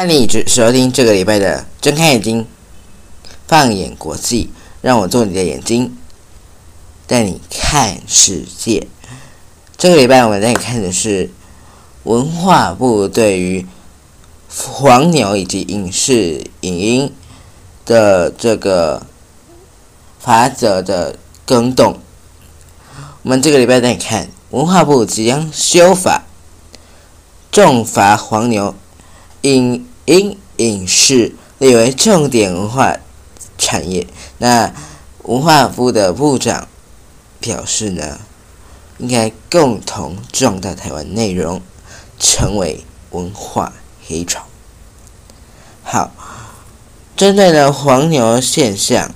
那你只收听这个礼拜的睁开眼睛，放眼国际，让我做你的眼睛，带你看世界。这个礼拜我们带你看的是文化部对于黄牛以及影视影音的这个法则的更动。我们这个礼拜带你看文化部即将修法，重罚黄牛。影音影视列为重点文化产业。那文化部的部长表示呢，应该共同壮大台湾内容，成为文化黑潮。好，针对呢黄牛现象，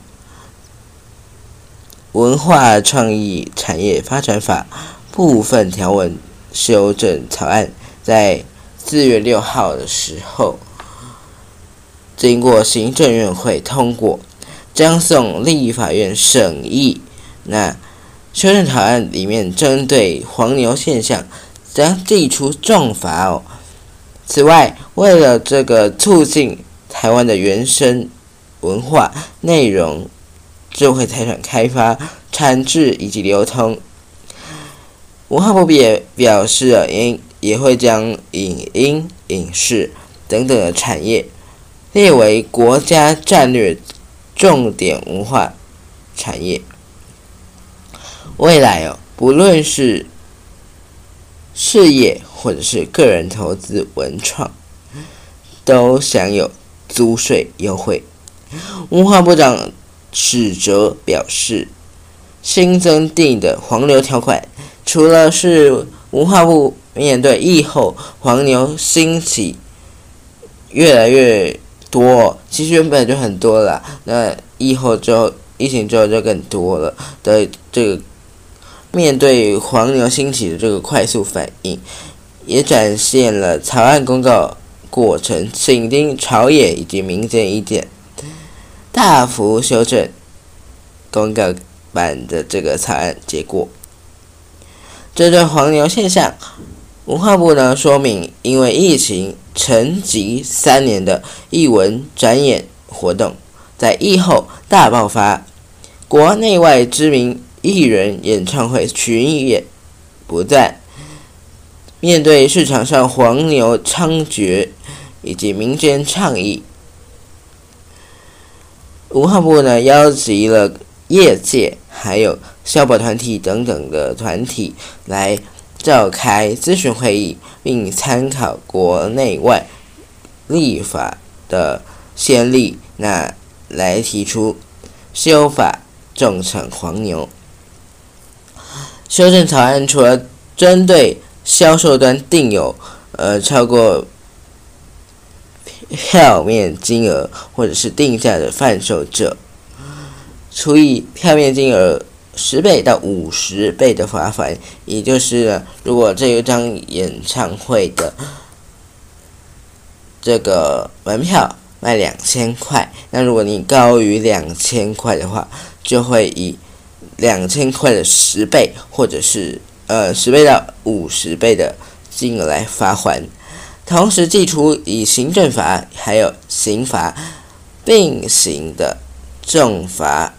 文化创意产业发展法部分条文修正草案在。四月六号的时候，经过行政院会通过，将送立法院审议。那修正草案里面针对黄牛现象，将祭出重罚哦。此外，为了这个促进台湾的原生文化内容、智慧财产开发、产制以及流通，文化部也表示了应。也会将影音、影视等等的产业列为国家战略重点文化产业。未来哦，不论是事业或者是个人投资文创，都享有租税优惠。文化部长史哲表示，新增定的黄牛条款，除了是文化部。面对疫后黄牛兴起越来越多，其实原本就很多了。那疫后之后，疫情之后就更多了的这个面对黄牛兴起的这个快速反应，也展现了草案公告过程紧盯朝野以及民间意见，大幅修正公告版的这个草案结果。针对黄牛现象。文化部呢说明，因为疫情沉寂三年的艺文展演活动，在疫后大爆发，国内外知名艺人演唱会巡演不断。面对市场上黄牛猖獗以及民间倡议，文化部呢邀集了业界还有消保团体等等的团体来。召开咨询会议，并参考国内外立法的先例，那来提出修法重惩黄牛。修正草案除了针对销售端定有呃超过票面金额或者是定价的贩售者，除以票面金额。十倍到五十倍的罚款，也就是如果这一张演唱会的这个门票卖两千块，那如果你高于两千块的话，就会以两千块的十倍或者是呃十倍到五十倍的金额来罚款，同时寄出以行政罚还有刑罚并行的重罚。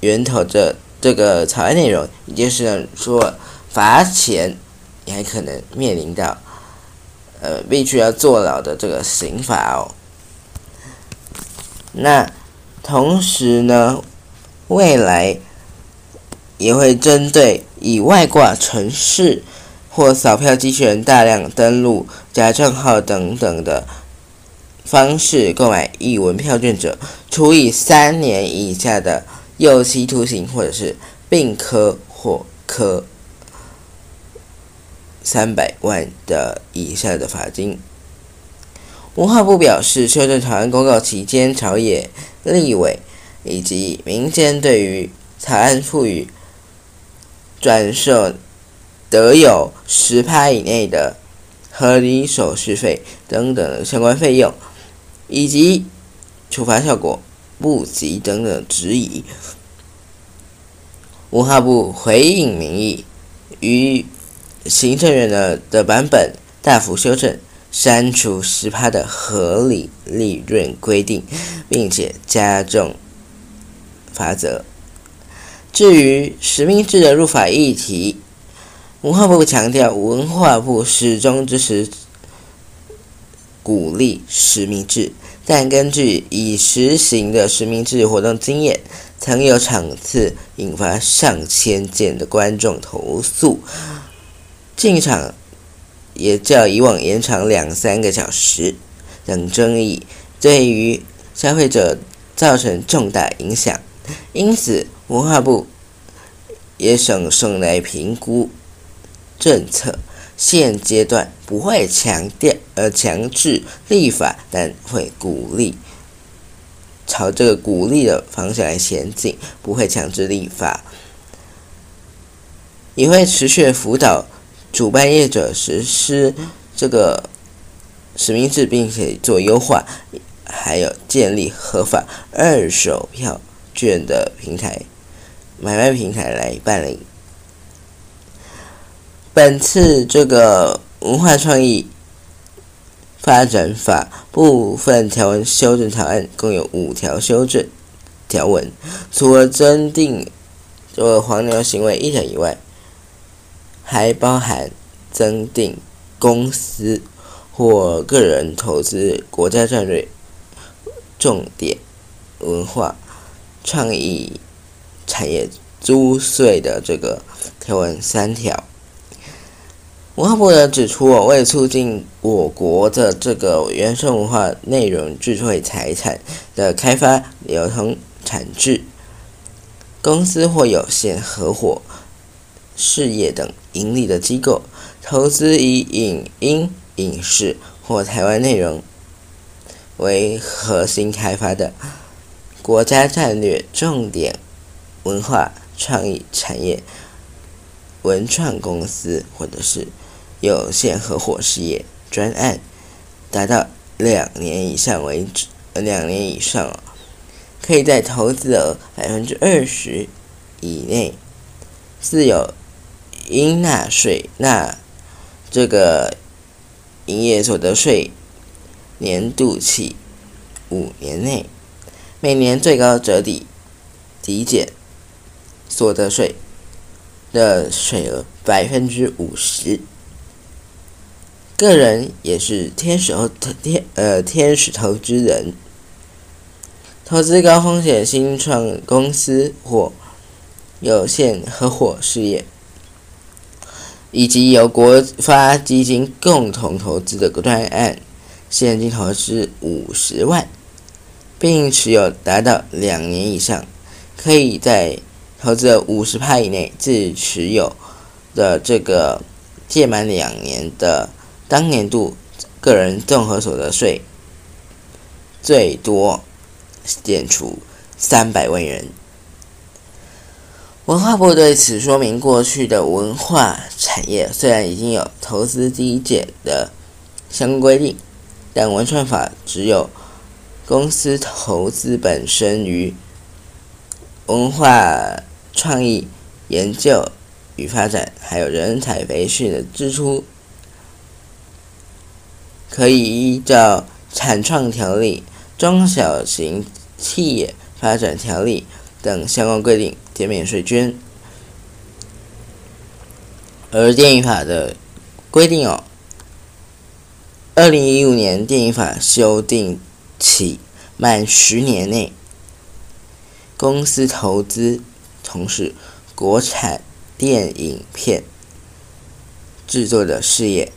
源头的这个草案内容，也就是说，罚钱，你还可能面临到，呃，必须要坐牢的这个刑罚哦。那同时呢，未来也会针对以外挂城市或扫票机器人大量登录假账号等等的方式购买译文票券者，处以三年以下的。有期徒刑，或者是并科或科三百万的以下的罚金。文化部表示，修正草案公告期间，朝野、立委以及民间对于草案赋予转售得有十趴以内的合理手续费等等相关费用，以及处罚效果。不及等等质疑，文化部回应民意，于行政院的的版本大幅修正，删除十趴的合理利润规定，并且加重罚则。至于实名制的入法议题，文化部强调，文化部始终支持鼓励实名制，但根据已实行的实名制活动经验，曾有场次引发上千件的观众投诉，进场也较以往延长两三个小时等争议，对于消费者造成重大影响，因此文化部也审慎来评估。政策现阶段不会强调呃强制立法，但会鼓励朝这个鼓励的方向来前进，不会强制立法，也会持续辅导主办业者实施这个实名制，并且做优化，还有建立合法二手票券的平台买卖平台来办理。本次这个文化创意发展法部分条文修正草案共有五条修正条文，除了增订这个黄牛行为一条以外，还包含增订公司或个人投资国家战略重点文化创意产业租税的这个条文三条。文化部呢指出，为促进我国的这个原生文化内容智慧财产的开发、流通、产制，公司或有限合伙事业等盈利的机构，投资以影音、影视或台湾内容为核心开发的国家战略重点文化创意产业文创公司，或者是。有限合伙事业专案达到两年以上为止，两年以上，可以在投资额百分之二十以内，自有应纳税纳这个营业所得税年度起五年内，每年最高折抵抵减所得税的税额百分之五十。个人也是天使投天呃天使投资人，投资高风险新创公司或有限合伙事业，以及由国发基金共同投资的专案，现金投资五十万，并持有达到两年以上，可以在投资的五十趴以内自持有的这个届满两年的。当年度个人综合所得税最多减除三百万元。文化部对此说明：过去的文化产业虽然已经有投资抵减的相关规定，但文创法只有公司投资本身于文化创意研究与发展，还有人才培训的支出。可以依照产创条例、中小型企业发展条例等相关规定减免税捐。而电影法的规定哦，二零一五年电影法修订起，满十年内，公司投资从事国产电影片制作的事业。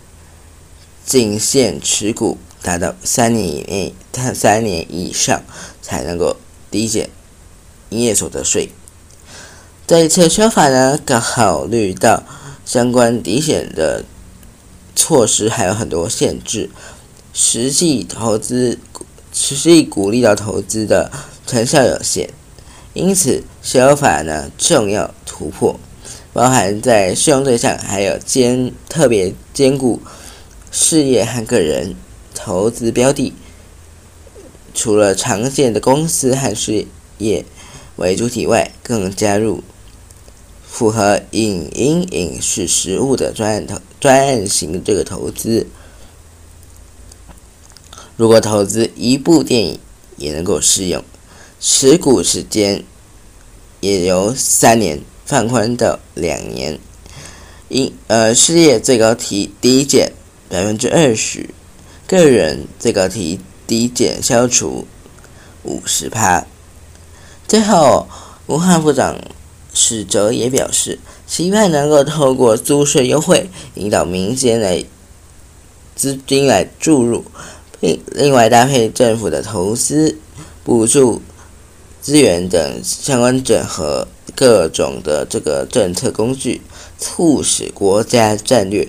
仅限持股达到三年以内，但三年以上才能够抵减营业所得税。这一次修法呢，考虑到相关抵减的措施还有很多限制，实际投资实际鼓励到投资的成效有限，因此修法呢重要突破，包含在适用对象还有兼特别兼顾。事业和个人投资标的，除了常见的公司和事业为主体外，更加入符合影音影视实物的专案投专案型这个投资。如果投资一部电影也能够适用，持股时间也由三年放宽到两年。因呃，事业最高提低减百分之二十，个人最高提低减消除五十趴。最后，文化部长史哲也表示，期盼能够透过租税优惠，引导民间来资金来注入，并另外搭配政府的投资补助资源等相关整合各种的这个政策工具。促使国家战略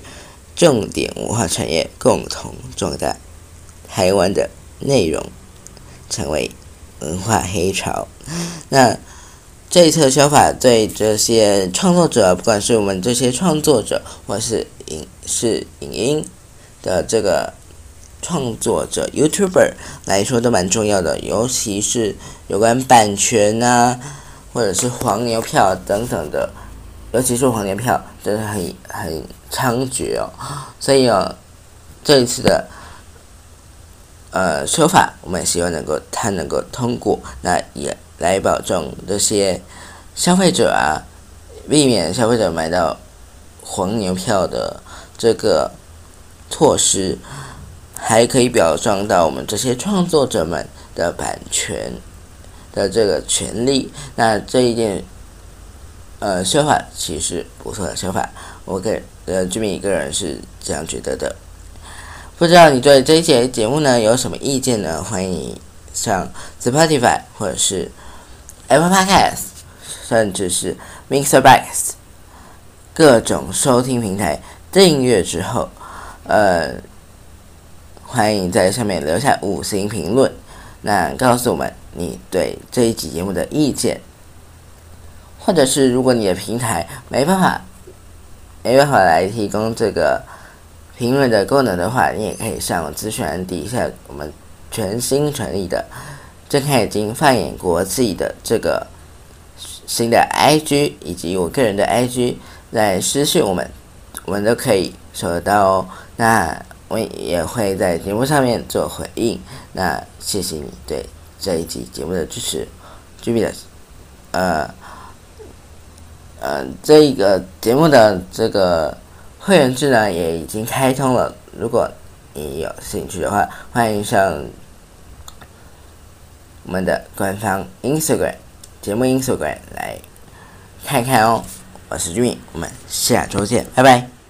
重点文化产业共同壮大，台湾的内容成为文化黑潮。那这一次修法对这些创作者，不管是我们这些创作者，或是影视影音的这个创作者 YouTuber 来说，都蛮重要的。尤其是有关版权啊，或者是黄牛票等等的。尤其是黄牛票，真的很很猖獗哦，所以哦，这一次的呃说法，我们希望能够它能够通过，那也来保证这些消费者啊，避免消费者买到黄牛票的这个措施，还可以保障到我们这些创作者们的版权的这个权利，那这一点。呃，修法其实不错的修法，我个呃居民一个人是这样觉得的。不知道你对这一节节目呢有什么意见呢？欢迎上 Spotify 或者是 Apple Podcast，甚至是 Mixer Box 各种收听平台订阅之后，呃，欢迎在上面留下五星评论，那告诉我们你对这一集节目的意见。或者是如果你的平台没办法没办法来提供这个评论的功能的话，你也可以上资讯栏底下我们全新成立的睁开眼睛放眼国际的这个新的 IG 以及我个人的 IG 来私信我们，我们都可以收得到哦。那我也会在节目上面做回应。那谢谢你对这一集节目的支持 j 的呃。呃，这个节目的这个会员制呢，也已经开通了。如果你有兴趣的话，欢迎上我们的官方 Instagram 节目 Instagram 来看看哦。我是俊我们下周见，拜拜。